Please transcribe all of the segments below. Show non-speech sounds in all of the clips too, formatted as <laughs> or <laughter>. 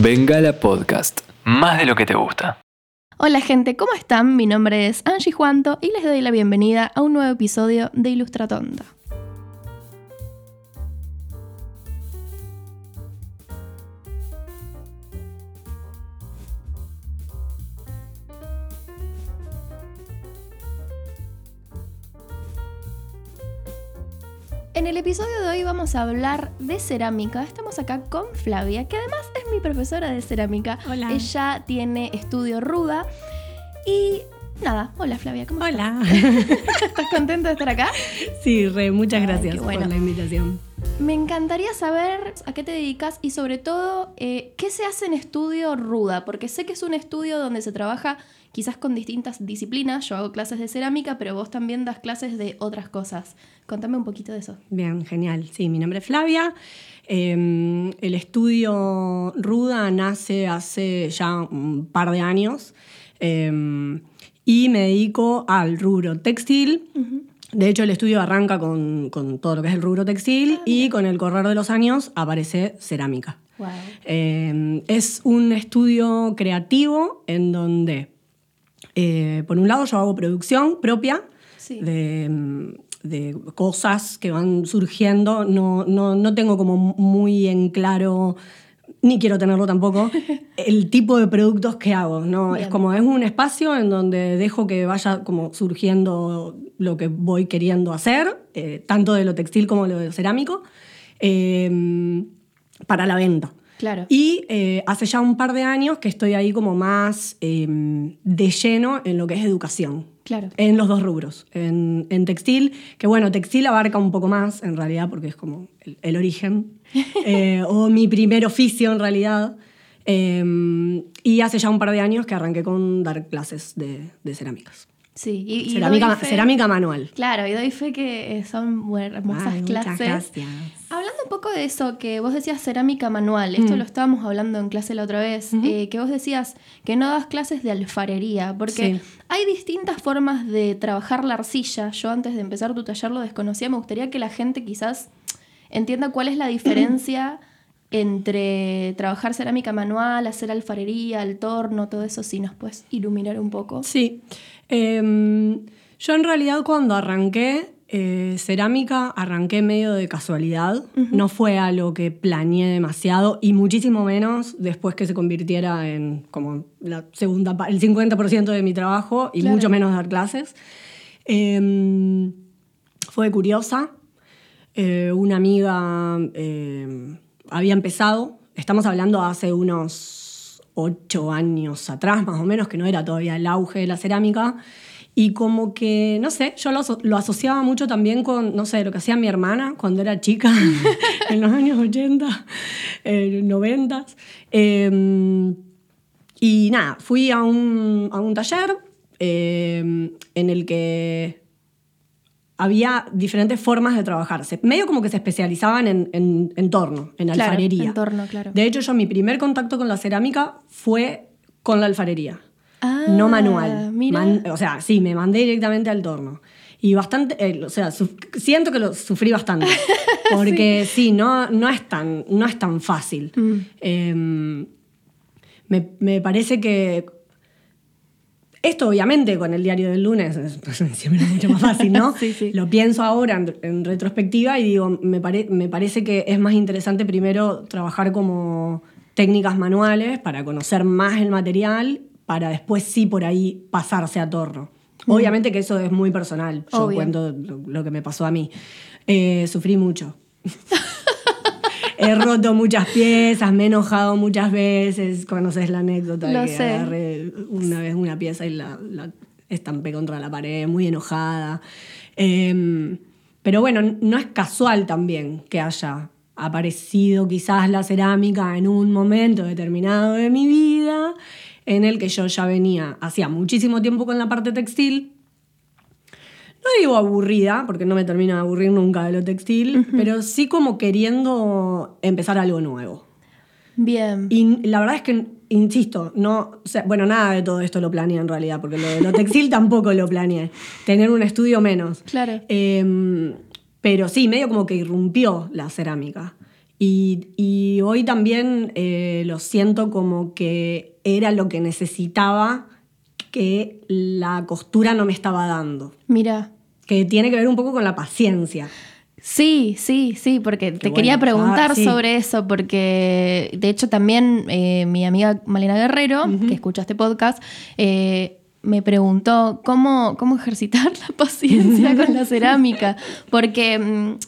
Bengala Podcast. Más de lo que te gusta. Hola gente, ¿cómo están? Mi nombre es Angie Juanto y les doy la bienvenida a un nuevo episodio de Ilustratonda. En el episodio de hoy vamos a hablar de cerámica. Estamos acá con Flavia, que además es mi profesora de cerámica. Hola. Ella tiene estudio ruda. Y nada, hola Flavia, ¿cómo Hola. estás? <laughs> ¿Estás contenta de estar acá? Sí, Re, muchas Ay, gracias bueno. por la invitación. Me encantaría saber a qué te dedicas y sobre todo eh, qué se hace en estudio ruda, porque sé que es un estudio donde se trabaja quizás con distintas disciplinas. Yo hago clases de cerámica, pero vos también das clases de otras cosas. Contame un poquito de eso. Bien, genial. Sí, mi nombre es Flavia. Eh, el estudio Ruda nace hace ya un par de años eh, y me dedico al rubro textil. De hecho, el estudio arranca con, con todo lo que es el rubro textil y con el correr de los años aparece cerámica. Wow. Eh, es un estudio creativo en donde, eh, por un lado, yo hago producción propia Sí. de, de cosas que van surgiendo. No, no, no tengo como muy en claro, ni quiero tenerlo tampoco, <laughs> el tipo de productos que hago. ¿no? Es como es un espacio en donde dejo que vaya como surgiendo lo que voy queriendo hacer, eh, tanto de lo textil como de lo cerámico, eh, para la venta. Claro. Y eh, hace ya un par de años que estoy ahí como más eh, de lleno en lo que es educación. Claro. En los dos rubros. En, en textil, que bueno, textil abarca un poco más en realidad porque es como el, el origen. <laughs> eh, o mi primer oficio en realidad. Eh, y hace ya un par de años que arranqué con dar clases de, de cerámicas. Sí. Y, y Cerámica, fe- cerámica manual. Claro, y doy fe que son hermosas Ay, clases. gracias. Hablando un poco de eso, que vos decías cerámica manual, esto Mm. lo estábamos hablando en clase la otra vez, eh, que vos decías que no das clases de alfarería, porque Sí. hay distintas formas de trabajar la arcilla. Yo antes de empezar tu taller lo desconocía, me gustaría que la gente quizás entienda cuál es la diferencia entre trabajar cerámica manual, hacer alfarería, el torno, todo eso, si nos puedes iluminar un poco. Sí. Em, yo en realidad cuando arranqué eh, cerámica, arranqué medio de casualidad. No fue algo que planeé demasiado y muchísimo menos después que se convirtiera en como la segunda, el 50% de mi trabajo y Claro. mucho menos dar clases. Em, fue curiosa. Eh, una amiga eh, había empezado, estamos hablando hace unos ocho años atrás, más o menos, que no era todavía el auge de la cerámica. Y como que, no sé, yo lo, aso- lo asociaba mucho también con, no sé, lo que hacía mi hermana cuando era chica, <laughs> en los años 80, eh, 90. Eh, y nada, fui a un, a un taller eh, en el que había diferentes formas de trabajarse. Medio como que se especializaban en, en, en torno, en Claro, alfarería. en torno, claro. De hecho, yo mi primer contacto con la cerámica fue con la alfarería, Ah, no manual. mira. Man- o sea, sí, me mandé directamente al torno. Y bastante, eh, o sea, siento que lo sufrí bastante. <laughs> Porque sí, no, no, es tan, no es tan fácil. Mm. Em, me, me parece que esto obviamente con el diario del lunes es- <laughs> siempre es mucho más fácil, ¿no? <laughs> Sí, sí. Lo pienso ahora en, en retrospectiva y digo, me, pare- me parece que es más interesante primero trabajar como técnicas manuales para conocer más el material, para después sí por ahí pasarse a torno. Obviamente que eso es muy personal, yo Obvio. cuento lo, lo que me pasó a mí. Eh, sufrí mucho. <laughs> He roto muchas piezas, me he enojado muchas veces. Conoces la anécdota Lo de que sé. agarré una vez una pieza y la, la estampé contra la pared, muy enojada. Em, pero bueno, no es casual también que haya aparecido quizás la cerámica en un momento determinado de mi vida en el que yo ya venía hacía muchísimo tiempo con la parte textil no digo aburrida, porque no me termino de aburrir nunca de lo textil, pero sí como queriendo empezar algo nuevo. Bien. Y la verdad es que, insisto, no, o sea, bueno, nada de todo esto lo planeé en realidad, porque lo de lo textil <laughs> tampoco lo planeé. Tener un estudio menos. Claro. Eh, pero sí, medio como que irrumpió la cerámica. Y, y hoy también eh, lo siento como que era lo que necesitaba que la costura no me estaba dando. Mira. Que tiene que ver un poco con la paciencia. Sí, sí, sí, porque te bueno, quería preguntar ah, sí. sobre eso, porque de hecho también eh, mi amiga Malena Guerrero, que escucha este podcast, eh, me preguntó cómo, cómo ejercitar la paciencia con la cerámica, porque mm,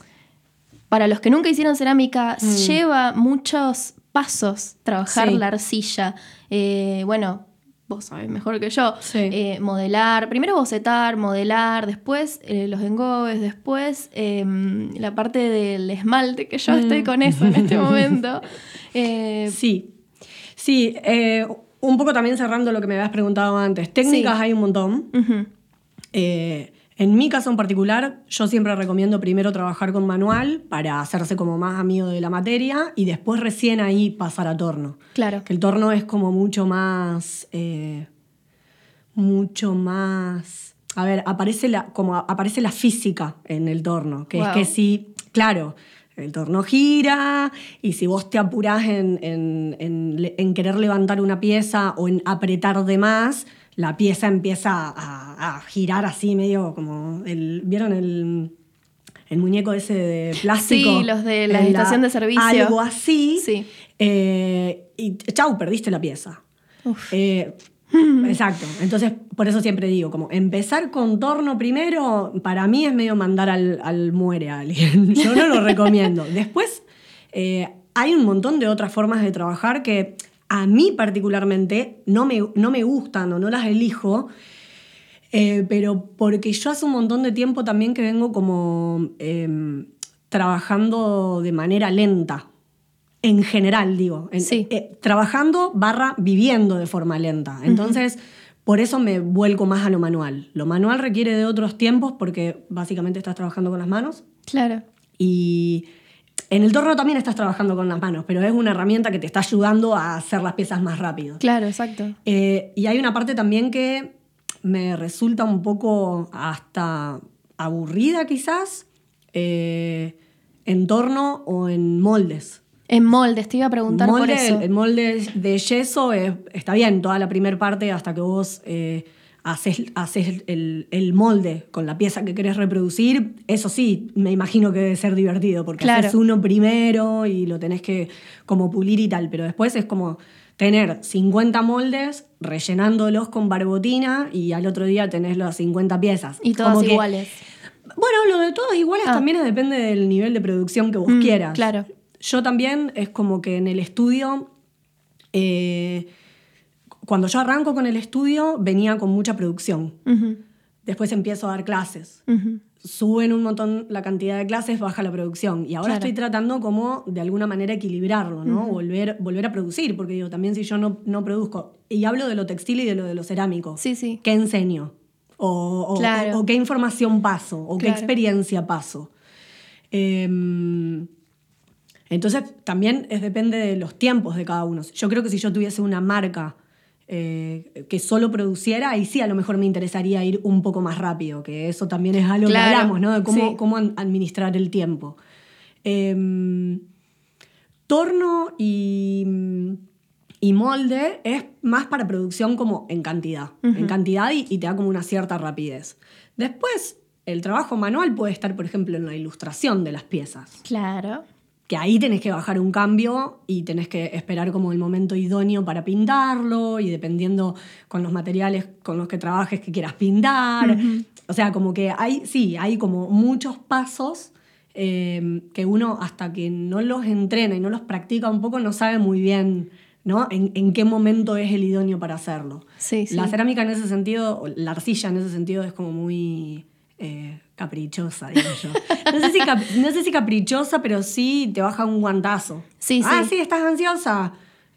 para los que nunca hicieron cerámica, lleva muchos pasos trabajar Sí. la arcilla. Eh, bueno, vos sabés mejor que yo. Sí. Eh, modelar, primero bocetar, modelar, después eh, los engobes, después eh, la parte del esmalte, que yo estoy con eso en este momento. <laughs> Eh, Sí, sí, un poco también cerrando lo que me habías preguntado antes. Técnicas Sí. hay un montón. Eh, en mi caso en particular, yo siempre recomiendo primero trabajar con manual para hacerse como más amigo de la materia y después recién ahí pasar a torno. claro. Que el torno es como mucho más. eh, mucho más. A ver, aparece la, como aparece la física en el torno. Que Wow. es que si. Claro, el torno gira y si vos te apurás en, en- en en querer levantar una pieza o en apretar de más, la pieza empieza a, a girar así, medio como. El, ¿Vieron el, el muñeco ese de plástico? Sí, los de la estación de servicio. Algo así. Sí. Eh, y chau, perdiste la pieza. Uf. Eh, exacto. Entonces, por eso siempre digo, como empezar con torno primero, para mí es medio mandar al, al muere a alguien. <laughs> Yo no lo recomiendo. Después, eh, hay un montón de otras formas de trabajar que a mí particularmente no me, no me gustan o no las elijo. Eh, pero porque yo hace un montón de tiempo también que vengo como em, trabajando de manera lenta. En general, digo. En- Sí. eh, trabajando barra viviendo de forma lenta. Entonces, por eso me vuelco más a lo manual. Lo manual requiere de otros tiempos porque básicamente estás trabajando con las manos. Claro. Y en el torno también estás trabajando con las manos, pero es una herramienta que te está ayudando a hacer las piezas más rápido. Claro, exacto. Eh, y hay una parte también que me resulta un poco hasta aburrida quizás, eh, en torno o en moldes. En moldes, te iba a preguntar por eso. El molde de yeso es- está bien, toda la primera parte hasta que vos eh, haces, haces el, el molde con la pieza que querés reproducir. Eso sí, me imagino que debe ser divertido, porque Claro. haces uno primero y lo tenés que como pulir y tal, pero después es como tener 50 moldes rellenándolos con barbotina y al otro día tenés las 50 piezas. Y todas Como que- iguales. bueno, lo de todos iguales Ah. también depende del nivel de producción que vos Mm, quieras. claro. Yo también es como que en el estudio, eh, cuando yo arranco con el estudio, venía con mucha producción. Después empiezo a dar clases. ujú. Suben un montón la cantidad de clases, baja la producción. Y ahora Claro. estoy tratando como de alguna manera equilibrarlo, ¿no? volver, volver a producir, porque digo, también si yo no, no produzco, y hablo de lo textil y de lo de lo cerámico, Sí, sí. ¿qué enseño? O, o- Claro. o- o qué información paso, o qué experiencia paso. Em, entonces, también es, depende de los tiempos de cada uno. Yo creo que si yo tuviese una marca eh, que solo produciera, ahí sí a lo mejor me interesaría ir un poco más rápido, que eso también es algo Claro, que hablamos, ¿no? De cómo, sí. cómo administrar el tiempo. Em, torno y, y molde es más para producción como en cantidad. En cantidad y, y te da como una cierta rapidez. Después, el trabajo manual puede estar, por ejemplo, en la ilustración de las piezas. Claro. Que ahí tenés que bajar un cambio y tenés que esperar como el momento idóneo para pintarlo y dependiendo con los materiales con los que trabajes que quieras pintar. O sea, como que hay, sí, hay como muchos pasos eh, que uno hasta que no los entrena y no los practica un poco no sabe muy bien ¿no? en, en qué momento es el idóneo para hacerlo. Sí, sí. La cerámica en ese sentido, o la arcilla en ese sentido es como muy eh, caprichosa, digo yo. No sé, si cap- no sé si caprichosa, pero sí te baja un guantazo. Sí, Ah, sí. sí, estás ansiosa.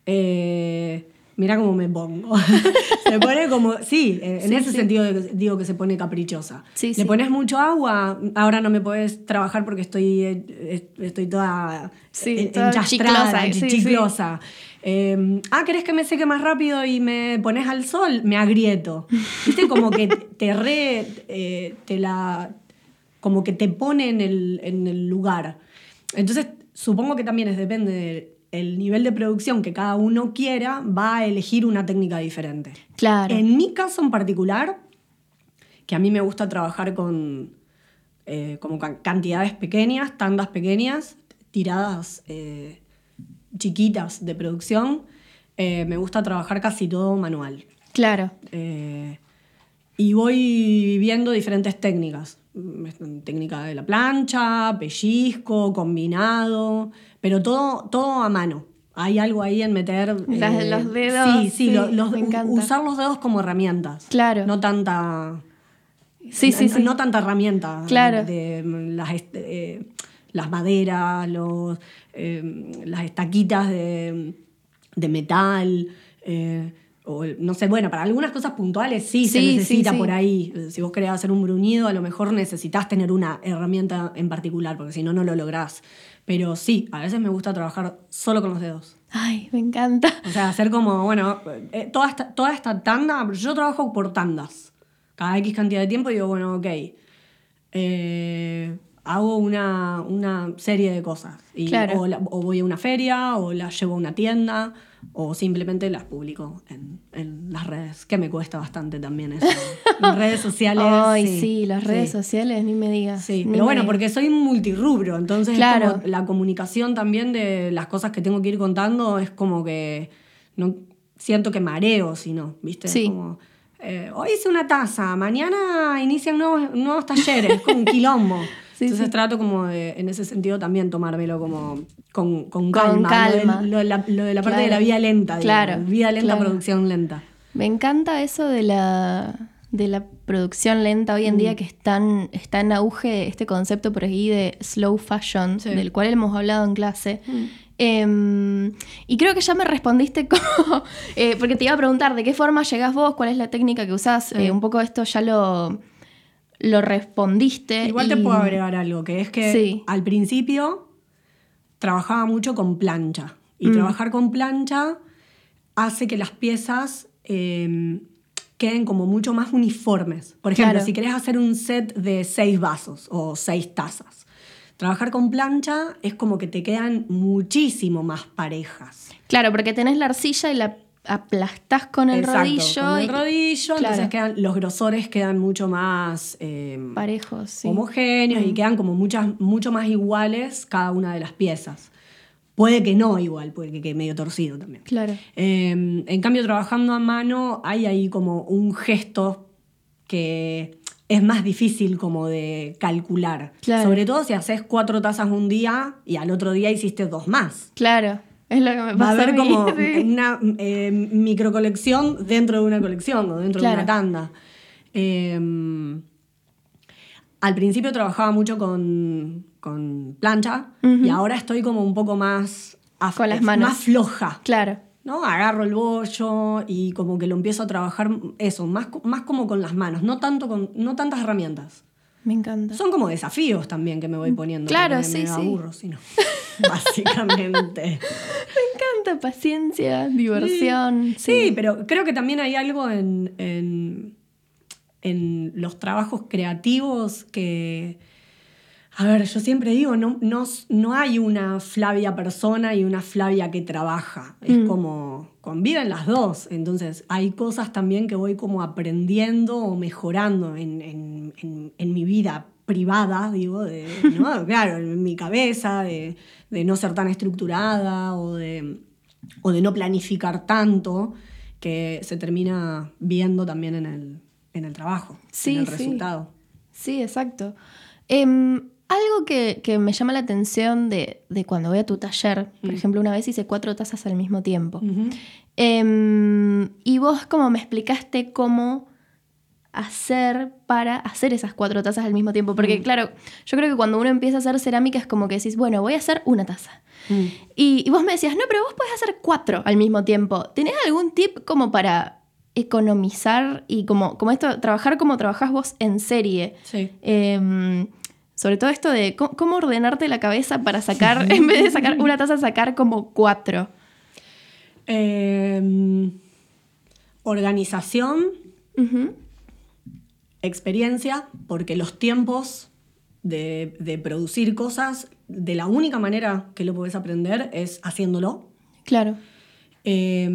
Eh, mira cómo me pongo. <laughs> se pone como, sí, eh, en Sí, ese sí. sentido digo que se pone caprichosa. Sí, Le pones mucho agua, ahora no me puedes trabajar porque estoy, eh, estoy toda, eh, toda enchastrada, chiclosa, sí, sí. chiclosa. Eh, ah, ¿querés que me seque más rápido y me pones al sol? Me agrieto. <laughs> ¿Viste? Como que te re. eh, te la. Como que te pone en el, en el lugar. Entonces, supongo que también es depende del nivel de producción que cada uno quiera, va a elegir una técnica diferente. Claro. En mi caso en particular, que a mí me gusta trabajar con eh, como ca- cantidades pequeñas, tandas pequeñas, tiradas eh, chiquitas de producción, eh, me gusta trabajar casi todo manual. Claro. Eh, y voy viendo diferentes técnicas. Mm, Técnica de la plancha, pellizco, combinado, pero todo, todo a mano. Hay algo ahí en meter... eh, los dedos, Sí, sí, sí, lo- los- encanta. usar los dedos como herramientas. Claro. No tanta... Sí, sí, no, sí. no tanta herramienta. Claro. De, mm, las, eh, las maderas, los, eh, las estaquitas de, de metal. eh, o, no sé, bueno, para algunas cosas puntuales sí, se Sí, sí, necesita sí. por ahí. Si vos querés hacer un bruñido, a lo mejor necesitas tener una herramienta en particular, porque si no, no lo lográs. Pero sí, a veces me gusta trabajar solo con los dedos. Ay, me encanta. O sea, hacer como, bueno, eh, toda, esta, toda esta tanda, yo trabajo por tandas. Cada X cantidad de tiempo digo, bueno, ok. eh, hago una, una serie de cosas. Y, Claro. o, la- o voy a una feria, o las llevo a una tienda, o simplemente las publico en, en las redes, que me cuesta bastante también eso. <laughs> En redes sociales. Ay, sí, las redes sí. sociales, ni me digas. Sí, pero bueno, porque soy multirrubro, entonces es Claro. como la comunicación también de las cosas que tengo que ir contando es como que no siento que mareo, si no, ¿viste? Sí. como, eh, hoy hice una taza, mañana inician nuevos, nuevos talleres, como un quilombo. <laughs> Sí, entonces sí. trato como de, en ese sentido también tomármelo como con, con Con calma. Lo de, lo la, lo de la parte de la vía lenta, digamos, Claro, Vía lenta, claro. producción lenta. Me encanta eso de la, de la producción lenta hoy en Mm. día que están, está en auge este concepto por ahí de slow fashion, Sí. del cual hemos hablado en clase. Em, y creo que ya me respondiste <laughs> como, eh, porque te iba a preguntar de qué forma llegás vos, cuál es la técnica que usás, Sí. Eh, un poco esto ya lo, lo respondiste. Igual te puedo agregar algo, que es que Sí. al principio trabajaba mucho con plancha. Y Mm. trabajar con plancha hace que las piezas eh, queden como mucho más uniformes. Por ejemplo, Claro. si querés hacer un set de seis vasos o seis tazas, trabajar con plancha es como que te quedan muchísimo más parejas. Claro, porque tenés la arcilla y la aplastás con el Exacto, rodillo. Con el y- rodillo, Claro. entonces quedan, los grosores quedan mucho más... eh, Parejos, sí. Homogéneos y quedan como muchas, mucho más iguales cada una de las piezas. Puede que no igual, puede que quede medio torcido también. Claro. Eh, en cambio, trabajando a mano hay ahí como un gesto que es más difícil como de calcular. Claro. Sobre todo si haces cuatro tazas un día y al otro día hiciste dos más. Claro, es lo que me Va a pasa haber a mí, como <laughs> sí. una eh, microcolección dentro de una colección o dentro Claro. de una tanda. Eh, al principio trabajaba mucho con, con plancha y ahora estoy como un poco más, Con las manos. más floja. Claro. ¿no? Agarro el bollo y como que lo empiezo a trabajar eso, más, más como con las manos, no, tanto con, no tantas herramientas. Me encanta. Son como desafíos también que me voy poniendo. Claro, sí, me sí. aburro, si no. <laughs> <laughs> Básicamente. Me encanta paciencia, diversión. Sí, pero creo que también hay algo en, en, en los trabajos creativos que, a ver, yo siempre digo, no, no, no hay una Flavia persona y una Flavia que trabaja. Es como, conviven las dos. Entonces, hay cosas también que voy como aprendiendo o mejorando en, en- en- en mi vida privada, digo, de, ¿no? <laughs> claro, en mi cabeza, de, de no ser tan estructurada o de, o de no planificar tanto, que se termina viendo también en el, en el trabajo, Sí, en el sí. resultado. Sí, exacto. Em, algo que, que me llama la atención de, de cuando voy a tu taller, por Mm. ejemplo, una vez hice cuatro tazas al mismo tiempo. Em, y vos como me explicaste cómo hacer para hacer esas cuatro tazas al mismo tiempo. Porque Mm. claro, yo creo que cuando uno empieza a hacer cerámica es como que decís, bueno, voy a hacer una taza. Mm. Y, y vos me decías, no, pero vos podés hacer cuatro al mismo tiempo. ¿Tenés algún tip como para economizar y como, como esto, trabajar como trabajás vos en serie? Sí. Em, sobre todo esto de cómo, cómo ordenarte la cabeza para sacar, <laughs> en vez de sacar una taza, sacar como cuatro. Eh, organización, Ujú. Experiencia, porque los tiempos de, de producir cosas, de la única manera que lo puedes aprender es haciéndolo. Claro. Eh,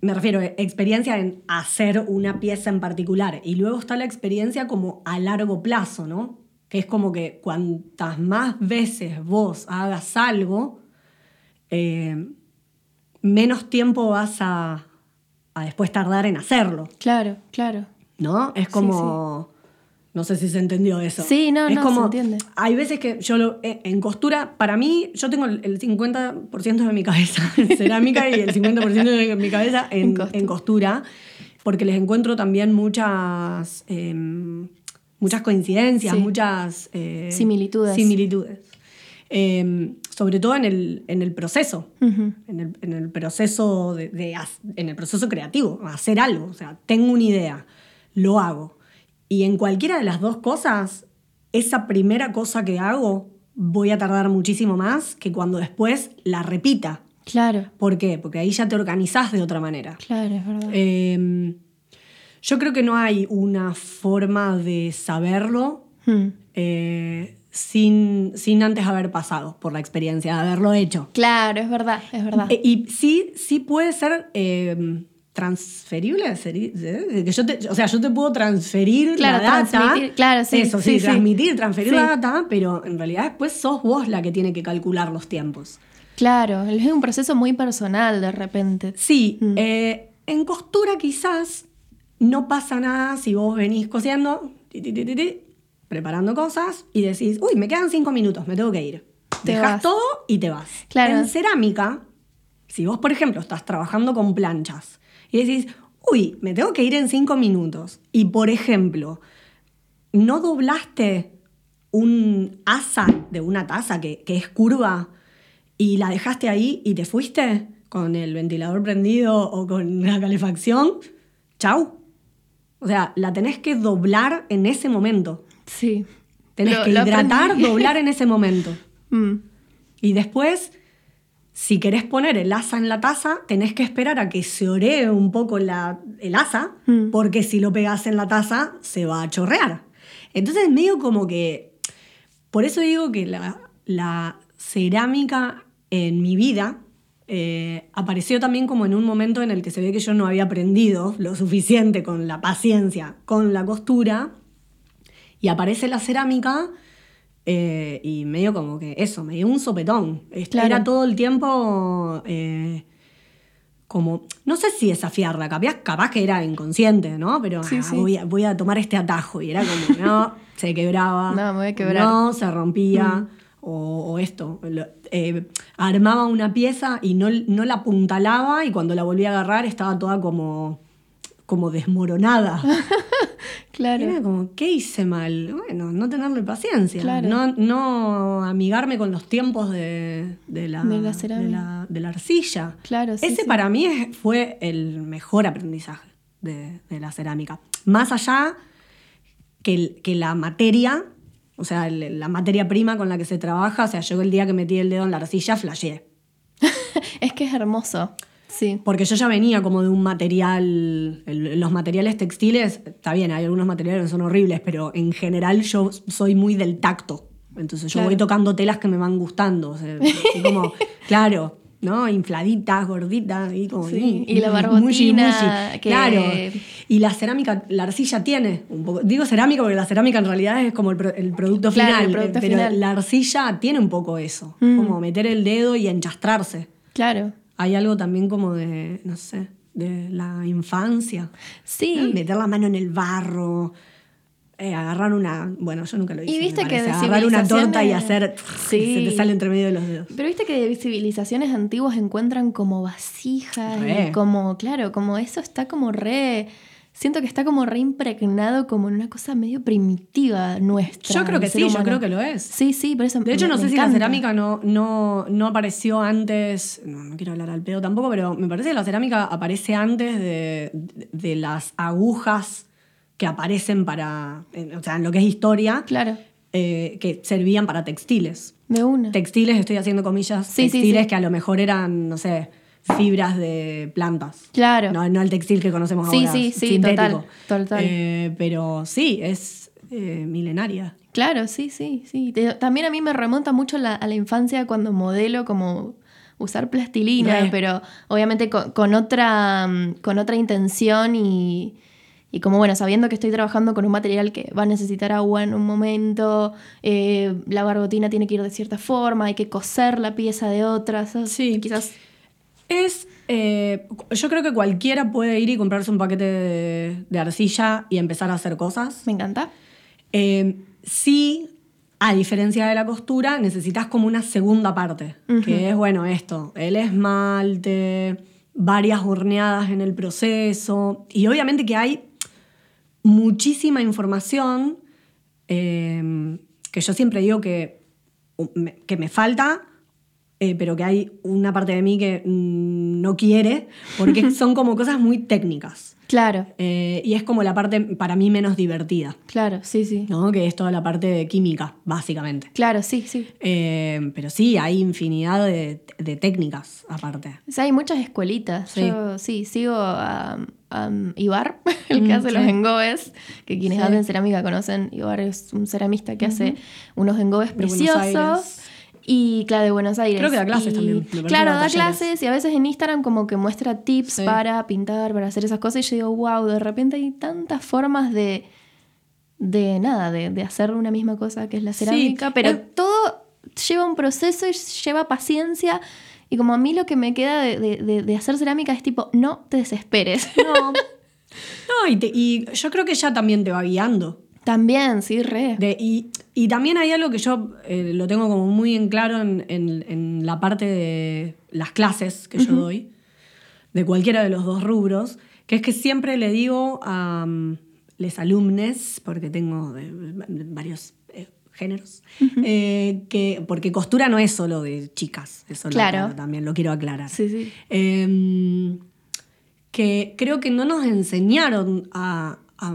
me refiero a experiencia en hacer una pieza en particular. Y luego está la experiencia como a largo plazo, ¿no? Que es como que cuantas más veces vos hagas algo, eh, menos tiempo vas a, a después tardar en hacerlo, Claro, claro. ¿No? Es como... No sé si se entendió eso. Sí, no, es no, como, se entiende. Hay veces que yo lo, eh, en costura, para mí, yo tengo el el 50% de mi cabeza <laughs> en cerámica y el 50% de mi cabeza <laughs> en, En costura. en costura, porque les encuentro también muchas, eh, muchas coincidencias, Sí. muchas eh, Similitudes. similitudes. Eh, sobre todo en el, en el proceso, Ujú. en el, en el proceso de, de en el proceso creativo, hacer algo. O sea, tengo una idea, lo hago. Y en cualquiera de las dos cosas, esa primera cosa que hago, voy a tardar muchísimo más que cuando después la repita. Claro, ¿Por qué? Porque ahí ya te organizás de otra manera. claro, es verdad. Eh, yo creo que no hay una forma de saberlo Hmm. eh, sin, sin antes haber pasado por la experiencia, de haberlo hecho. Claro, es verdad, es verdad. Eh, y sí, sí puede ser eh, transferible, eh, que yo te- o sea, yo te puedo transferir Claro, la data. transmitir, claro, sí, Eso, sí, sí, sí. transmitir, transferir la data, pero en realidad después sos vos la que tiene que calcular los tiempos. Claro, es un proceso muy personal de repente. Sí, Mm. eh, en costura quizás no pasa nada si vos venís cosiendo, ti, ti, ti, ti, ti, preparando cosas y decís, uy, me quedan cinco minutos, me tengo que ir. Te Dejas vas. todo y te vas. Claro. En cerámica, si vos, por ejemplo, estás trabajando con planchas y decís, uy, me tengo que ir en cinco minutos, y por ejemplo, no doblaste un asa de una taza que, que es curva y la dejaste ahí y te fuiste con el ventilador prendido o con la calefacción, chau. O sea, la tenés que doblar en ese momento. Sí. Tenés Lo- que hidratar, doblar <laughs> en ese momento. Mm. Y después, si querés poner el asa en la taza, tenés que esperar a que se oree un poco la- el asa, Mm. porque si lo pegás en la taza, se va a chorrear. Entonces, medio como que. Por eso digo que la, la cerámica en mi vida eh, apareció también como en un momento en el que se ve que yo no había aprendido lo suficiente con la paciencia, con la costura, y aparece la cerámica eh, y medio como que eso, me dio un sopetón. Claro. Era todo el tiempo eh, como, no sé si desafiarla, capaz, capaz que era inconsciente, ¿no? Pero Sí, ah, sí. Voy, a, voy a tomar este atajo. Y era como, <laughs> no, se quebraba. No, me voy a quebrar. Mm. No, se rompía. O, o esto, lo- eh, armaba una pieza y no, no la apuntalaba y cuando la volví a agarrar estaba toda como, como desmoronada. <laughs> Claro. Era como, ¿qué hice mal? Bueno, no tenerle paciencia. Claro. No, no amigarme con los tiempos de, de la, De la cerámica. de la- de la arcilla. Claro, sí, Ese sí. para mí fue el mejor aprendizaje de, de la cerámica. Más allá que, el- que la materia, o sea, el- la materia prima con la que se trabaja, o sea, yo el día que metí el dedo en la arcilla, flasheé. <laughs> Es que es hermoso. Sí. Porque yo ya venía como de un material, el- los materiales textiles, está bien, hay algunos materiales que son horribles, pero en general yo soy muy del tacto. Entonces yo Claro. voy tocando telas que me van gustando. o sea, <laughs> así como, claro, ¿no? Infladitas, gorditas, y como... Sí, mm, y la barbotina, mushy, mushy. que- Claro. Y la cerámica, la arcilla tiene un poco... Digo cerámica porque la cerámica en realidad es como el, pro- el producto Claro, final. el producto pero final. la arcilla tiene un poco eso. Mm. Como meter el dedo y enchastrarse. Claro. Hay algo también como de, no sé, de la infancia. Sí. ¿no? Meter la mano en el barro, eh, agarrar una... Bueno, yo nunca lo hice. Y viste que de agarrar una torta y hacer... Sí. <laughs> Se te sale entre medio de los dedos. Pero viste que de civilizaciones antiguas encuentran como vasijas Re. y como, claro, como eso está como re. Siento que está como re impregnado como en una cosa medio primitiva nuestra. Yo creo que sí, yo creo que lo es. Sí, sí, por eso De hecho, me- no sé si la cerámica no, no, no apareció antes, no, no quiero hablar al pedo tampoco, pero me parece que la cerámica aparece antes de, de las agujas que aparecen para, o sea, en lo que es historia, Claro, eh, que servían para textiles. de una. Textiles, estoy haciendo comillas, Sí, sí, textiles sí. que a lo mejor eran, no sé, fibras de plantas. Claro. No, no el textil que conocemos Sí, ahora. sí, sí, sintético. total, total. Eh, pero sí, es eh, milenaria. Claro, sí, sí, sí. También a mí me remonta mucho la- a la infancia cuando modelo como usar plastilina, Re. pero obviamente con, con otra, con otra intención y, y como bueno, sabiendo que estoy trabajando con un material que va a necesitar agua en un momento, eh, la barbotina tiene que ir de cierta forma, hay que coser la pieza de otra, Sí. quizás Es, eh, yo creo que cualquiera puede ir y comprarse un paquete de, de arcilla y empezar a hacer cosas. me encanta. Eh, sí, a diferencia de la costura, necesitas como una segunda parte, que es, bueno, esto, el esmalte, varias horneadas en el proceso, y obviamente que hay muchísima información eh, que yo siempre digo que, que me falta, eh, pero que hay una parte de mí que mm, no quiere, porque <laughs> son como cosas muy técnicas. Claro, Eh, y es como la parte para mí menos divertida. claro, sí, sí. ¿no? Que es toda la parte de química, básicamente. Claro, sí, sí. Eh, pero sí, hay infinidad de, de técnicas aparte. O sea, hay muchas escuelitas. Sí. Yo sí, sigo a, a Ibar, <laughs> el que Mm, hace los engobes, que quienes Sí. hacen cerámica conocen. Ibar es un ceramista que hace unos engobes De preciosos. Y claro, de Buenos Aires. Creo que da clases Y- también, Claro, da talleres. clases y a veces en Instagram como que muestra tips Sí. para pintar, para hacer esas cosas. Y yo digo, wow, de repente hay tantas formas de, de nada, de, de hacer una misma cosa que es la Sí, cerámica, pero eh, todo lleva un proceso y lleva paciencia. Y como a mí lo que me queda de, de- hacer cerámica es tipo, no te desesperes. <laughs> No. No, y, te- y yo creo que ella también te va guiando. También, sí, re. De- y, y también hay algo que yo eh, lo tengo como muy en claro en, en- en la parte de las clases que yo doy, de cualquiera de los dos rubros, que es que siempre le digo a mm, les alumnes, porque tengo de- de varios eh, géneros, eh, que, porque costura no es solo de chicas, eso lo Claro. aclaro también lo quiero aclarar. Sí, sí. Eh, que creo que no nos enseñaron a, a-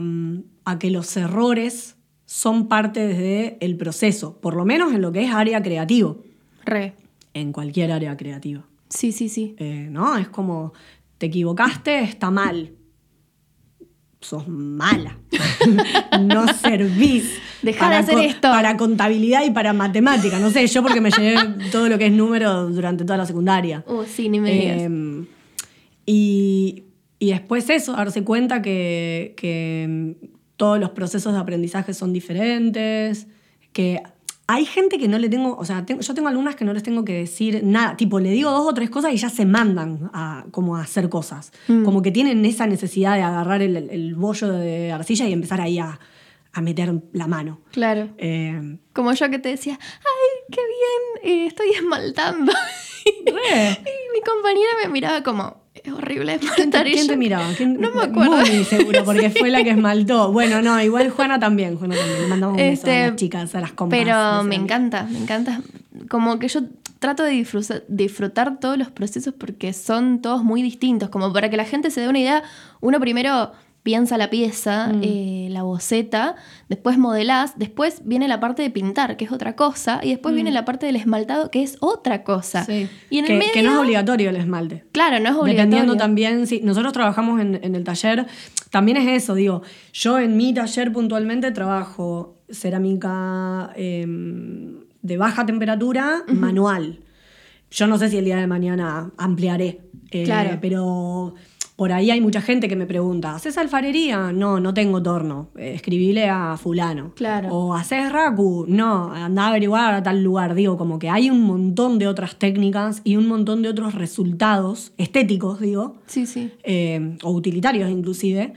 a que los errores son parte del proceso, por lo menos en lo que es área creativo, Re. en cualquier área creativa. Sí, sí, sí. Eh, ¿No? Es como, te equivocaste, está mal. Sos mala. <laughs> no servís. <laughs> Dejá de hacer esto. Para contabilidad y para matemática. No sé, yo porque me llevé todo lo que es número durante toda la secundaria. Uh, sí, ni me digas. Eh, y, y después eso, darse cuenta que, que todos los procesos de aprendizaje son diferentes, que hay gente que no le tengo, o sea, tengo- yo tengo alumnas que no les tengo que decir nada, tipo, le digo dos o tres cosas y ya se mandan a, como a hacer cosas, como que tienen esa necesidad de agarrar el, el bollo de arcilla y empezar ahí a, a meter la mano. Claro. Eh, Como yo que te decía, ay, qué bien, eh, estoy esmaltando. <laughs> y mi compañera me miraba como, es horrible ¿Quién te, esmaltar. quién yo, te miraba? ¿Quién- No me acuerdo. Muy seguro, porque fue la que <laughs> esmaltó. Bueno, no, igual Juana también. Juana también. Le mandamos un beso a Este, las chicas, a las compas. Pero me encanta, me encanta. Como que yo trato de disfrutar, disfrutar todos los procesos porque son todos muy distintos. Como para que la gente se dé una idea, uno primero piensa la pieza, Mm. eh, la boceta, después modelás, después viene la parte de pintar, que es otra cosa, y después viene la parte del esmaltado, que es otra cosa. Mm. Sí. Y en que, el medio... que no es obligatorio el esmalte. Claro, no es obligatorio. Dependiendo también, sí, nosotros trabajamos en, en el taller, también es eso, digo, yo en mi taller puntualmente trabajo cerámica eh, de baja temperatura manual. Yo no sé si el día de mañana ampliaré, eh, Claro. pero por ahí hay mucha gente que me pregunta, ¿haces alfarería? No, no tengo torno, eh, escribile a fulano. Claro. O ¿haces raku? No, anda a averiguar a tal lugar. Digo, como que hay un montón de otras técnicas y un montón de otros resultados estéticos, digo, Sí, sí. eh, o utilitarios inclusive,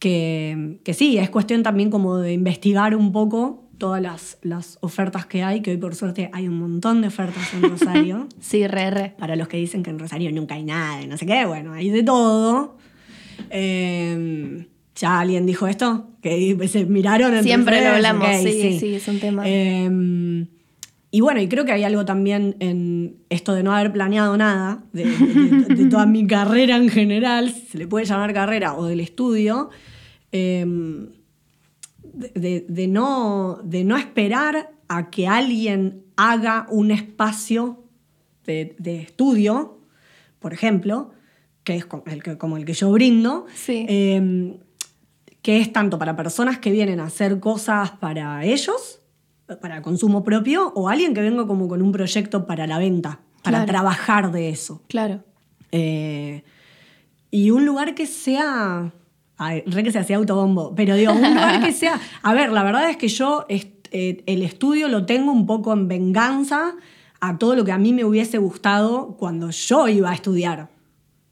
que, que sí, es cuestión también como de investigar un poco todas las, las ofertas que hay, que hoy por suerte hay un montón de ofertas en Rosario. <laughs> Sí, re, re. Para los que dicen que en Rosario nunca hay nada y no sé qué, bueno, hay de todo. Eh, ¿Ya alguien dijo esto? Que se miraron entre Siempre lo hablamos, Ok, sí, sí, es un tema. Eh, y bueno, y creo que hay algo también en esto de no haber planeado nada, de, de- de toda mi carrera en general, si se le puede llamar carrera, o del estudio, eh, de, de- no, de no esperar a que alguien haga un espacio de, de estudio, por ejemplo, que es como el que, como el que yo brindo, Sí. eh, que es tanto para personas que vienen a hacer cosas para ellos, para consumo propio, o alguien que venga como con un proyecto para la venta, para Claro. trabajar de eso. Claro. Eh, y un lugar que sea. Ay, re que se hacía autobombo, pero digo, un lugar que sea. A ver, la verdad es que yo est- eh, el estudio lo tengo un poco en venganza a todo lo que a mí me hubiese gustado cuando yo iba a estudiar.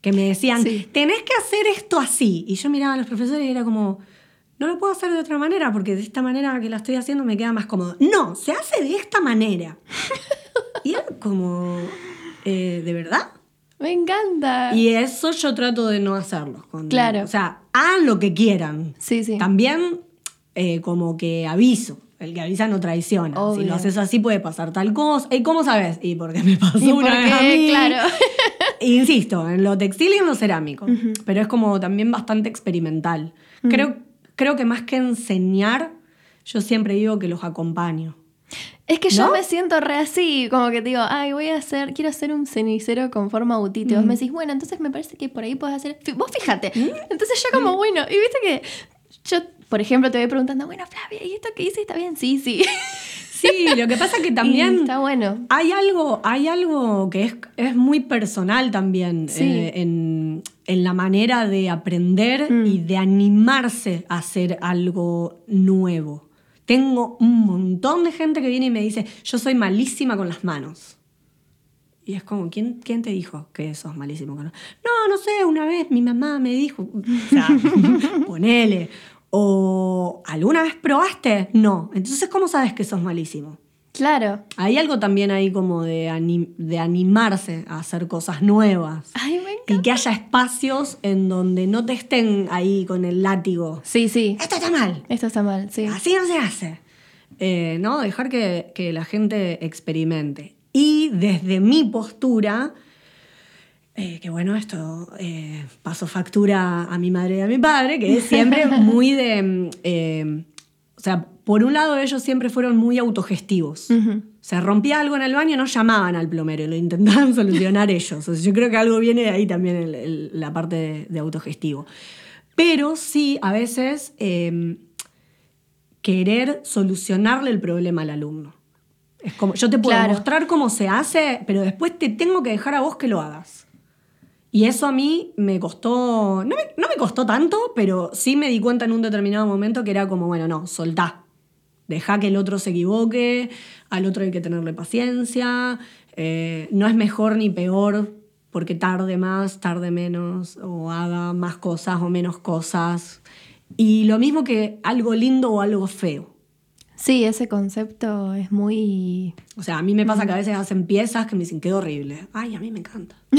Que me decían, Sí. tenés que hacer esto así. Y yo miraba a los profesores y era como, no lo puedo hacer de otra manera porque de esta manera que la estoy haciendo me queda más cómodo. No, se hace de esta manera. <laughs> y era como, eh, ¿de verdad? Me encanta. Y eso yo trato de no hacerlo. con- Claro. O sea, hagan lo que quieran. Sí, sí. También eh, como que aviso. El que avisa no traiciona. Si lo haces así puede pasar tal cosa. ¿Y cómo sabes? Y porque me <laughs> pasó Y una vez a mí. claro. <laughs> Insisto, en lo textil y en lo cerámico. Pero es como también bastante experimental. creo, creo que más que enseñar, yo siempre digo que los acompaño. Es que yo me siento re así, como que digo, ay, voy a hacer, quiero hacer un cenicero con forma autito. Y Mm. vos me decís, bueno, entonces me parece que por ahí puedes hacer. Vos fíjate. Mm. Entonces yo como, bueno, y viste que yo, por ejemplo, te voy preguntando, bueno, Flavia, ¿y esto que hice está bien? Sí, sí. Sí, lo que pasa es que <laughs> también... está bueno. Hay algo, hay algo que es, es muy personal también Sí. eh, en, en la manera de aprender Mm. y de animarse a hacer algo nuevo. Tengo un montón de gente que viene y me dice, yo soy malísima con las manos. Y es como, ¿quién, quién te dijo que sos malísimo con las No, no sé, una vez mi mamá me dijo, o sea, <laughs> ponele. O, ¿alguna vez probaste? No. Entonces, ¿cómo sabes que sos malísimo? Claro. Hay algo también ahí como de, ani- de animarse a hacer cosas nuevas. Ay, me encanta. Y que haya espacios en donde no te estén ahí con el látigo. Sí, sí. Esto está mal. Esto está mal, sí. Así no se hace. Eh, ¿no? Dejar que, que la gente experimente. Y desde mi postura, eh, que bueno, esto eh, pasó factura a mi madre y a mi padre, que es siempre <laughs> muy de... mm, eh, o sea, por un lado ellos siempre fueron muy autogestivos. Se rompía algo en el baño, no llamaban al plomero, lo intentaban <laughs> solucionar ellos. O sea, yo creo que algo viene de ahí también el- el- la parte de, de autogestivo. Pero sí, a veces eh, querer solucionarle el problema al alumno. Es como, yo te puedo Claro. mostrar cómo se hace, pero después te tengo que dejar a vos que lo hagas. Y eso a mí me costó, no me, no me costó tanto, pero sí me di cuenta en un determinado momento que era como, bueno, no, soltá. Deja que el otro se equivoque, al otro hay que tenerle paciencia, eh, no es mejor ni peor porque tarde más, tarde menos, o haga más cosas o menos cosas. Y lo mismo que algo lindo o algo feo. Sí, ese concepto es muy. O sea, a mí me pasa que a veces hacen piezas que me dicen, qué horrible. Ay, a mí me encanta. <laughs>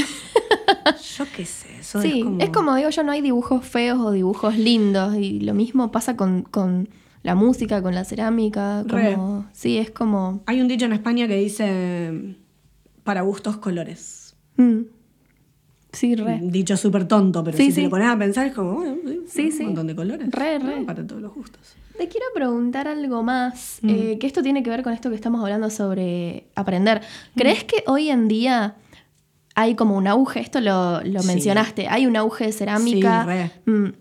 Yo qué sé, eso sí, es como... digo yo, no hay dibujos feos o dibujos lindos. Y lo mismo pasa con, con la música, con la cerámica. Como, sí, es como. Hay un dicho en España que dice, para gustos colores. mm. Sí, re. Dicho súper tonto, pero Sí, si sí. te lo pones a pensar es como, bueno, sí, un montón de colores. Re, re. Para todos los gustos. Te quiero preguntar algo más, Mm. eh, que esto tiene que ver con esto que estamos hablando sobre aprender. ¿Crees que hoy en día hay como un auge? Esto lo, mencionaste, hay un auge de cerámica. Sí, re.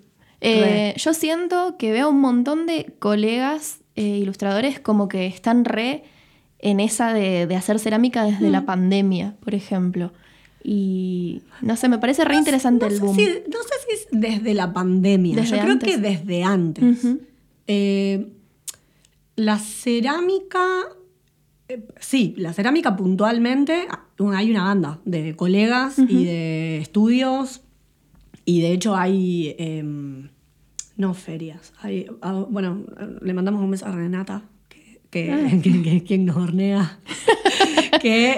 Mm. Eh. Yo siento que veo un montón de colegas eh, ilustradores como que están re en esa de, de hacer cerámica desde Mm. la pandemia, por ejemplo. Y no sé, me parece re interesante no el sé si- no sé si es desde la pandemia. Desde Yo creo que desde antes. Eh, la cerámica. eh, sí, la cerámica puntualmente. ah, Hay una banda de colegas y de estudios. Y de hecho hay. em, no ferias. Hay, ah, bueno, le mandamos un beso a Renata, que, que, <laughs> que- que es quien nos hornea. <laughs> que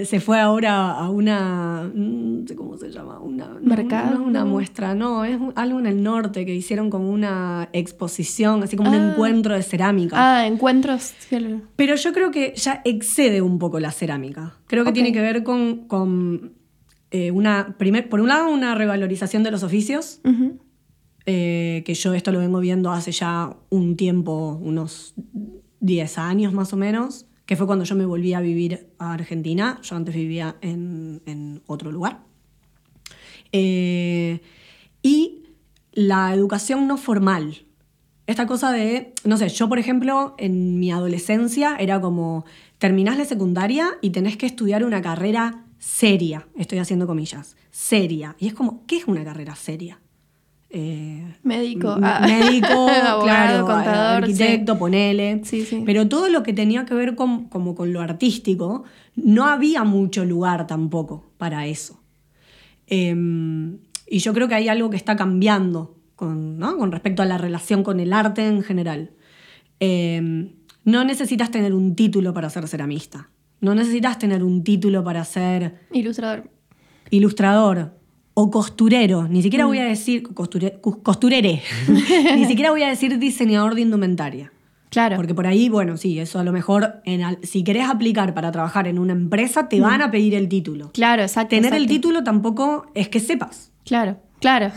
eh, se fue ahora a una. No sé cómo se llama. Una, no, ¿Mercado? no es una muestra, no, es algo en el norte que hicieron como una exposición, así como un Ah. encuentro de cerámica. Ah, encuentros. Pero yo creo que ya excede un poco la cerámica. Creo que tiene que ver con, con, eh, una, primer, por un lado, una revalorización de los oficios, eh, que yo esto lo vengo viendo hace ya un tiempo, unos 10 años más o menos, que fue cuando yo me volví a vivir a Argentina. Yo antes vivía en, en otro lugar. Eh, y la educación no formal. Esta cosa de, no sé, yo por ejemplo en mi adolescencia era como, terminás la secundaria y tenés que estudiar una carrera seria, estoy haciendo comillas, seria. Y es como, ¿qué es una carrera seria? Eh, Médico, ah. médico, <laughs> Abogado, claro, contador, arquitecto, ponele. Sí, sí. Pero todo lo que tenía que ver con, como con lo artístico, no había mucho lugar tampoco para eso. Eh, y yo creo que hay algo que está cambiando con, ¿no? con respecto a la relación con el arte en general. Eh, no necesitas tener un título para ser ceramista. No necesitas tener un título para ser Ilustrador. ilustrador o costurero. Ni siquiera voy a decir costure- costurere. <laughs> Ni siquiera voy a decir diseñador de indumentaria. Claro. Porque por ahí, bueno, sí, eso a lo mejor, en al- si querés aplicar para trabajar en una empresa, te van a pedir el título. Claro, exacto. Tener el título tampoco es que sepas. Claro, claro.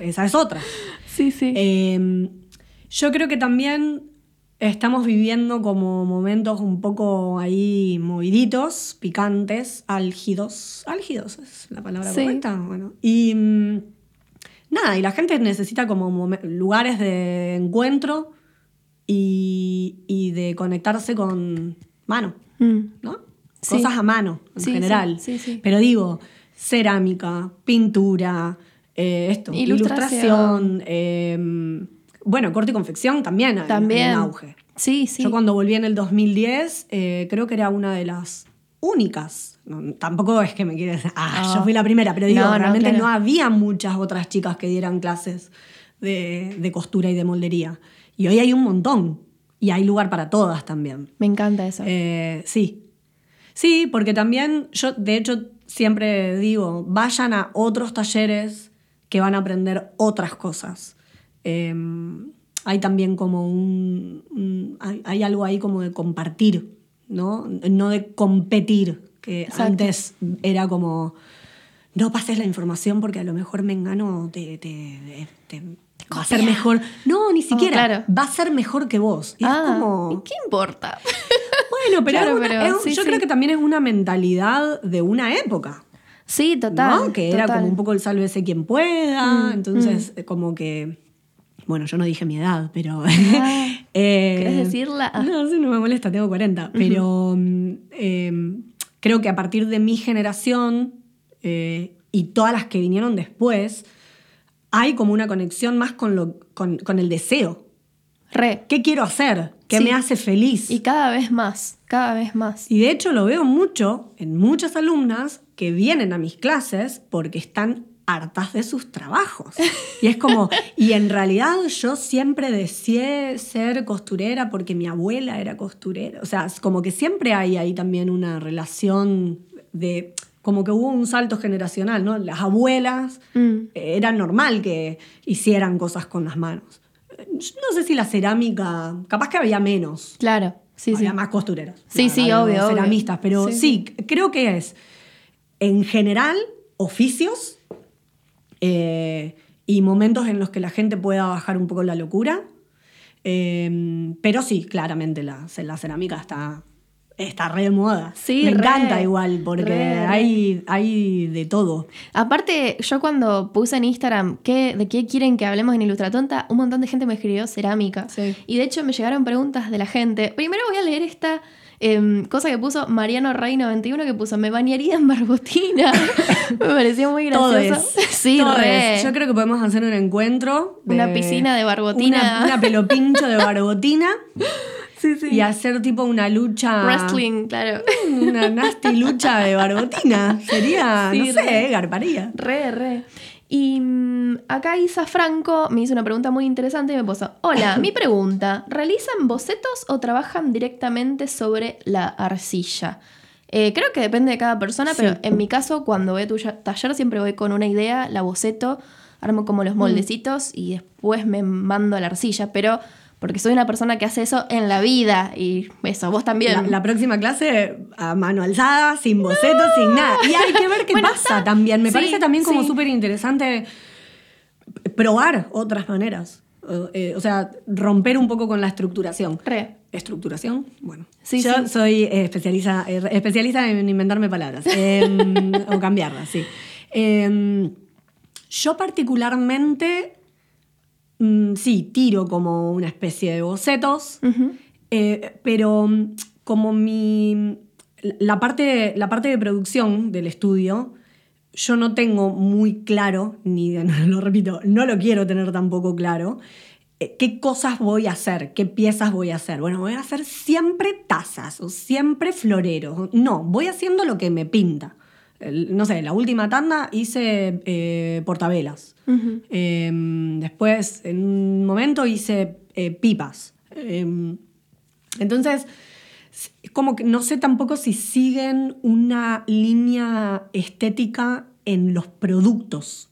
Esa es otra. <laughs> sí, sí. Eh, yo creo que también estamos viviendo como momentos un poco ahí moviditos, picantes, álgidos. Álgidos es la palabra Sí. correcta. Bueno. Y mm, nada, y la gente necesita como lugares de encuentro y, y de conectarse con mano, Mm. ¿no? Sí. Cosas a mano en Sí, general. sí, sí, sí. Pero digo, cerámica, pintura, eh, esto, Ilustración. ilustración, eh, bueno, corte y confección también También. un auge. Sí, sí. Yo cuando volví en el 2010, eh, creo que era una de las únicas. No, tampoco es que me quieres ah, <laughs> Ah. yo fui la primera, pero digo, no, realmente claro. no había muchas otras chicas que dieran clases de, de costura y de moldería. Y hoy hay un montón. Y hay lugar para todas también. Me encanta eso. Eh, sí. Sí, porque también yo, de hecho, siempre digo, vayan a otros talleres que van a aprender otras cosas. Eh, hay también como un... un- hay, hay algo ahí como de compartir, ¿no? No de competir, que Exacto. antes era como... No pases la información porque a lo mejor me engano, te, te, te- va a ser mejor. No, ni siquiera. claro. Va a ser mejor que vos. Y es ah, como... ¿y ¿qué importa? <laughs> Bueno, pero, Claro, es una- pero es un- sí, yo sí. creo que también es una mentalidad de una época. sí, total. ¿no? Que era como un poco el sálvese quien pueda. Mm, entonces, eh, como que. Bueno, yo no dije mi edad, pero. Ah, <laughs> eh, ¿querés decirla? No, sí, no me molesta, tengo 40. Pero mm, eh, creo que a partir de mi generación eh, y todas las que vinieron después, hay como una conexión más con, lo, con, con el deseo. Re. ¿Qué quiero hacer? ¿Qué Sí. me hace feliz? Y cada vez más, cada vez más. Y de hecho lo veo mucho en muchas alumnas que vienen a mis clases porque están hartas de sus trabajos. Y es como, y en realidad yo siempre deseé ser costurera porque mi abuela era costurera. O sea, es como que siempre hay ahí también una relación de, como que hubo un salto generacional, ¿no? Las abuelas Mm. eh, era normal que hicieran cosas con las manos. No sé si la cerámica, capaz que había menos. Claro, sí, sí. Había más costureras. Sí, sí, obvio, obvio. Ceramistas, pero Sí, sí, creo que es, en general, oficios eh, y momentos en los que la gente pueda bajar un poco la locura. Eh, pero sí, claramente la, la cerámica está, está re de moda. Sí, Me re, encanta igual, porque re. Hay, hay de todo. Aparte, yo cuando puse en Instagram ¿qué, de qué quieren que hablemos en Ilustratonta, un montón de gente me escribió cerámica. Sí. Y de hecho me llegaron preguntas de la gente. Primero voy a leer esta em, cosa que puso Mariano Rey 91 que puso, me bañaría en barbotina. <laughs> me pareció muy gracioso. es. Sí, re. Yo creo que podemos hacer un encuentro. de- Una piscina de barbotina. Una, una pelopincho de barbotina. <laughs> Sí, sí. Y hacer tipo una lucha. Wrestling, claro. Una nasty lucha de barbotina. Sería, Sí, no sé, re. garparía. Re, re. Y mm, acá Isa Franco me hizo una pregunta muy interesante y me puso, hola, <laughs> mi pregunta, ¿realizan bocetos o trabajan directamente sobre la arcilla? Eh, creo que depende de cada persona, pero en mi caso, cuando voy a tu taller, siempre voy con una idea, la boceto, armo como Mm. los moldecitos y después me mando a la arcilla, pero porque soy una persona que hace eso en la vida y eso, vos también. La, la próxima clase a mano alzada, sin boceto, sin nada. Y hay que ver qué <laughs> Bueno, pasa está. también. Me Sí, parece también como sí. súper interesante probar otras maneras. Eh, o sea, romper un poco con la estructuración. Re. ¿Estructuración? Bueno. Sí, Yo sí. soy eh, especializa, eh, especialista en inventarme palabras em, <laughs> o cambiarlas, sí. Em, yo particularmente mm, sí, tiro como una especie de bocetos, pero mm, como mi... La parte, la parte de producción del estudio, yo no tengo muy claro, ni <laughs> lo repito, no lo quiero tener tampoco claro, eh, qué cosas voy a hacer, qué piezas voy a hacer. Bueno, voy a hacer siempre tazas o siempre floreros. No, voy haciendo lo que me pinta. No sé, la última tanda hice eh, portavelas. Eh, después, en un momento, hice eh, pipas. Eh, entonces, es como que no sé tampoco si siguen una línea estética en los productos,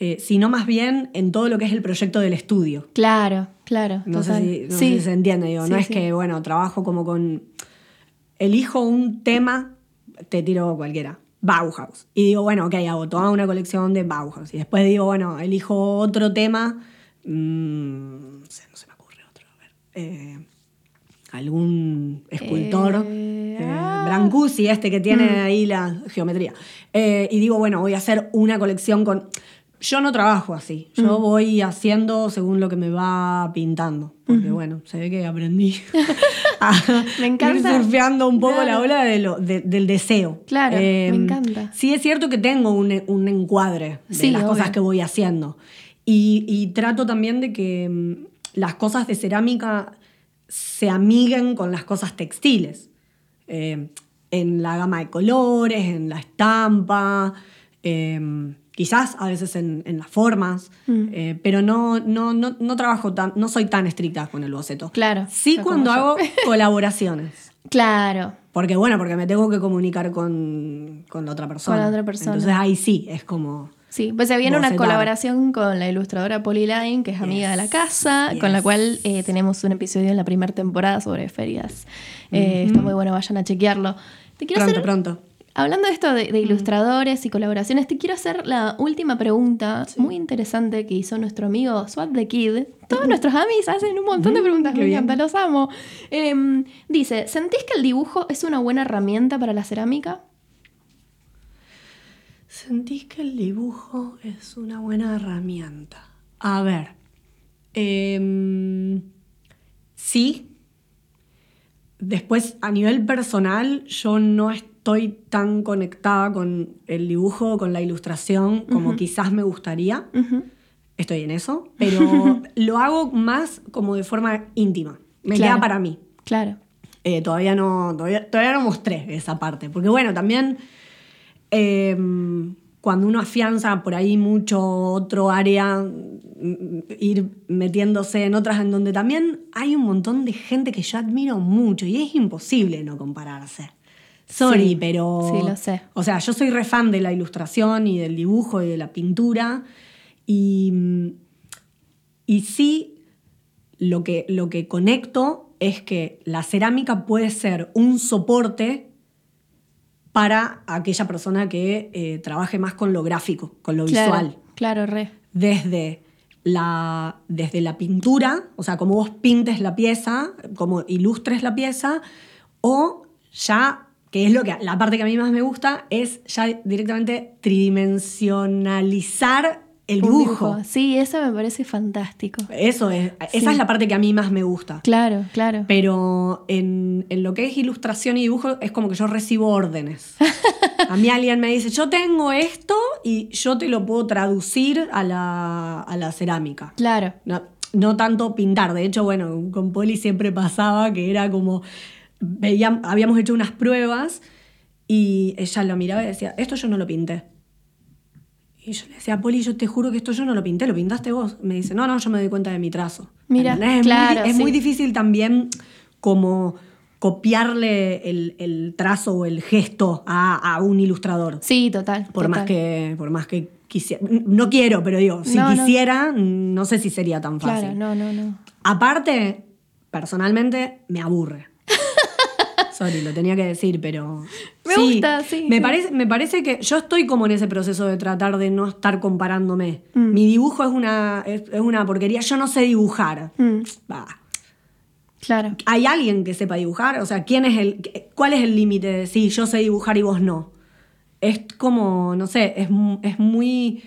eh, sino más bien en todo lo que es el proyecto del estudio. Claro, claro. No, sé si, no sé Sí. si se entiende, digo. no es sí. que, bueno, trabajo como con. Elijo un tema, te tiro cualquiera. Bauhaus. Y digo, bueno, ok, hago toda una colección de Bauhaus. Y después digo, bueno, elijo otro tema. mm, no sé, no se me ocurre otro. A ver. eh, algún escultor. Eh, eh, ah. Brancusi, este que tiene ahí la geometría. Eh, y digo, bueno, voy a hacer una colección con. Yo no trabajo así. Yo voy haciendo según lo que me va pintando. Porque, bueno, se ve que aprendí <laughs> a Me encanta. ir surfeando un poco Claro. la ola de lo- de- del deseo. Claro, me encanta. Sí, es cierto que tengo un, un encuadre de Sí, las cosas que voy haciendo. Y, y trato también de que mm, las cosas de cerámica se amiguen con las cosas textiles. Eh, en la gama de colores, en la estampa, eh, quizás a veces en, en las formas, Mm. eh, pero no, no, no, no trabajo tan, no soy tan estricta con el boceto. Claro, Sí cuando hago <laughs> colaboraciones. Claro. Porque bueno, porque me tengo que comunicar con, con la otra persona. Con la otra persona. Entonces ahí sí, es como... Sí, pues se viene una colaboración con la ilustradora Polly Line, que es amiga de la casa, con la cual eh, tenemos un episodio en la primera temporada sobre ferias. Eh, Está muy bueno, vayan a chequearlo. Te quiero Pronto, hacer, pronto. hablando de esto de, de ilustradores y colaboraciones, te quiero hacer la última pregunta muy interesante que hizo nuestro amigo Swat the Kid. Todos nuestros amis hacen un montón de preguntas, me bien. encanta, los amo. Em, dice, ¿sentís que el dibujo es una buena herramienta para la cerámica? ¿Sentís que el dibujo es una buena herramienta? A ver. em, sí. Después, a nivel personal, yo no estoy tan conectada con el dibujo, con la ilustración, como quizás me gustaría. Estoy en eso, <laughs> pero lo hago más como de forma íntima. Me Claro. queda para mí. Claro. Eh, todavía, no, todavía, todavía no mostré esa parte. Porque bueno, también eh, cuando uno afianza por ahí mucho otro área, mm, ir metiéndose en otras en donde también hay un montón de gente que yo admiro mucho y es imposible no compararse. Sorry, Sí, pero... sí, lo sé. O sea, yo soy re fan de la ilustración y del dibujo y de la pintura y, mm, y sí lo que, lo que conecto es que la cerámica puede ser un soporte para aquella persona que eh, trabaje más con lo gráfico, con lo Claro, visual. Claro, re. Desde la, desde la pintura, o sea, como vos pintes la pieza, como ilustres la pieza, o ya, que es lo que la parte que a mí más me gusta, es ya directamente tridimensionalizar el dibujo. Sí, eso me parece fantástico. Eso es, esa es la parte que a mí más me gusta. Claro, claro. Pero en, en lo que es ilustración y dibujo es como que yo recibo órdenes. <laughs> A mí alguien me dice, yo tengo esto y yo te lo puedo traducir a la, a la cerámica. Claro. No, no tanto pintar. De hecho, bueno, con Poli siempre pasaba que era como, veíam- habíamos hecho unas pruebas y ella lo miraba y decía, esto yo no lo pinté. Y yo le decía, Poli, yo te juro que esto yo no lo pinté, lo pintaste vos. Me dice, no, no, yo me doy cuenta de mi trazo. Mira, ¿Entendés? es, claro, muy, es sí. muy difícil también como copiarle el, el trazo o el gesto a, a un ilustrador. Sí, total. Por más que, por más que quisiera. No quiero, pero digo, si No, no. quisiera, no sé si sería tan fácil. Claro, no, no, no. Aparte, personalmente, me aburre. Sorry, lo tenía que decir, pero. Me gusta, sí, Me, sí. Parece, me parece que yo estoy como en ese proceso de tratar de no estar comparándome. Mm. Mi dibujo es una, es, es una porquería. Yo no sé dibujar. Mm, Bah. claro. ¿Hay alguien que sepa dibujar? O sea, ¿quién es el, ¿cuál es el límite de si yo sé dibujar y vos no? Es como, no sé, es, es muy...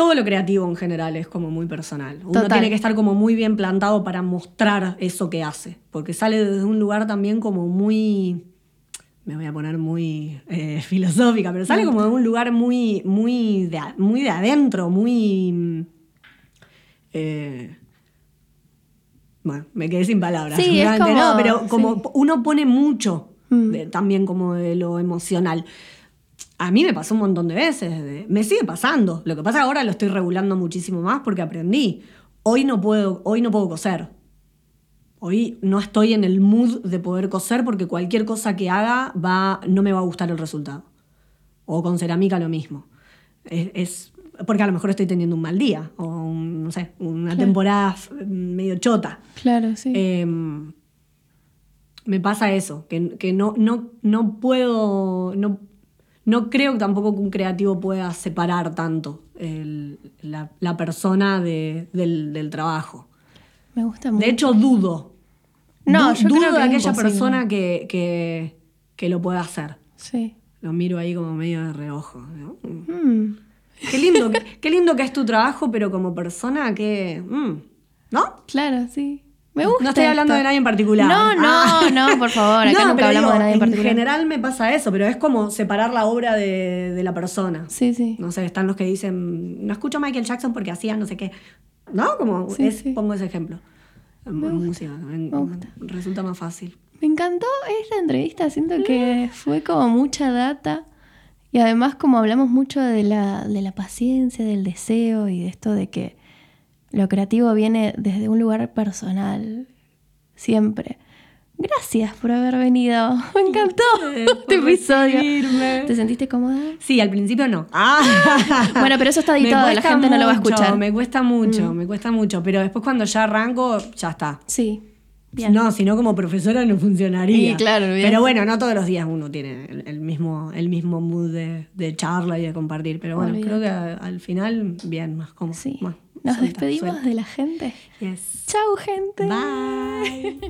todo lo creativo en general es como muy personal. Uno Total. tiene que estar como muy bien plantado para mostrar eso que hace, porque sale desde un lugar también como muy, me voy a poner muy eh, <laughs> filosófica, pero sale como de un lugar muy, muy, de, muy de adentro, muy... mm, eh, bueno, me quedé sin palabras. Sí, es como- no, pero como sí. uno pone mucho Mm. de- también como de lo emocional. A mí me pasó un montón de veces, me sigue pasando. Lo que pasa ahora lo estoy regulando muchísimo más porque aprendí. Hoy no puedo, hoy no puedo coser. Hoy no estoy en el mood de poder coser porque cualquier cosa que haga va, no me va a gustar el resultado. O con cerámica lo mismo. Es, es- porque a lo mejor estoy teniendo un mal día o un, no sé, una Claro. temporada medio chota. Claro, sí. Eh, me pasa eso, que, que no, no, no puedo, no, no creo tampoco que un creativo pueda separar tanto el- la, la persona de- del, del trabajo. Me gusta mucho. De hecho, dudo. No, Du- yo dudo creo que de aquella persona que, que, que lo pueda hacer. Sí. Lo miro ahí como medio de reojo. ¿no? Mm. Qué lindo, qué lindo que es tu trabajo, pero como persona que... mm, ¿No? Claro, sí. Me gusta. No estoy hablando esto. de nadie en particular. No, no, Ah. no, por favor. Acá <laughs> No, nunca pero hablamos digo, de nadie en en particular. general me pasa eso, pero es como separar la obra de, de la persona. Sí, sí. No sé, están los que dicen, no escucho a Michael Jackson porque hacía no sé qué. ¿No? Como Sí, es- sí. pongo ese ejemplo. En Me gusta, música, en- me gusta. resulta más fácil. Me encantó esta entrevista, siento que fue como mucha data y además como hablamos mucho de la, de la paciencia, del deseo y de esto de que lo creativo viene desde un lugar personal, siempre. Gracias por haber venido, <laughs> me encantó <laughs> este episodio. recibirme. ¿Te sentiste cómoda? Sí, al principio no. Ah. <laughs> Bueno, pero eso está editado, la gente no lo va a escuchar. Mm. Me cuesta mucho, me cuesta mucho, pero después cuando ya arranco, ya está. Sí, bien. No, si no como profesora no funcionaría. Sí, claro, bien. Pero bueno, no todos los días uno tiene el, el mismo, el mismo mood de, de charla y de compartir. Pero bueno, Olvídate. creo que a- al final, bien, más como. Sí. más Nos suelta, despedimos suelta. de la gente. Yes. Chau, gente. Bye.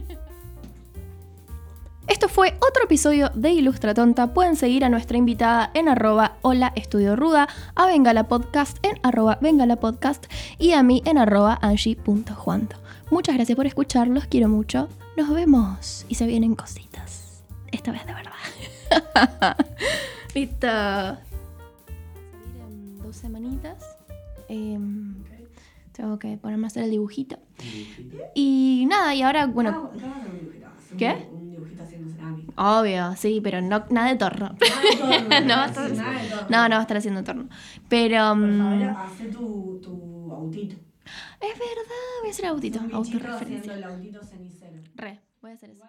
Esto fue otro episodio de Ilustra Tonta. Pueden seguir a nuestra invitada en arroba hola estudio ruda, a Bengala Podcast en arroba Bengala Podcast y a mí en arroba angie.juanto. Muchas gracias por escuchar, los quiero mucho. Nos vemos y se vienen cositas. Esta vez de verdad. <laughs> Listo. En dos semanitas. Em, Tengo que ponerme a hacer el dibujito. Y nada, y ahora, bueno, ¿Qué? Un dibujito haciendo cerámica. Obvio, sí, pero no, nada de torno. <laughs> no, va a estar, no, no va a estar haciendo torno. Pero. mm, hace tu, tu autito. Es verdad, voy a hacer autito. Autorreferencia. el autito cenicero. Re, voy a hacer eso.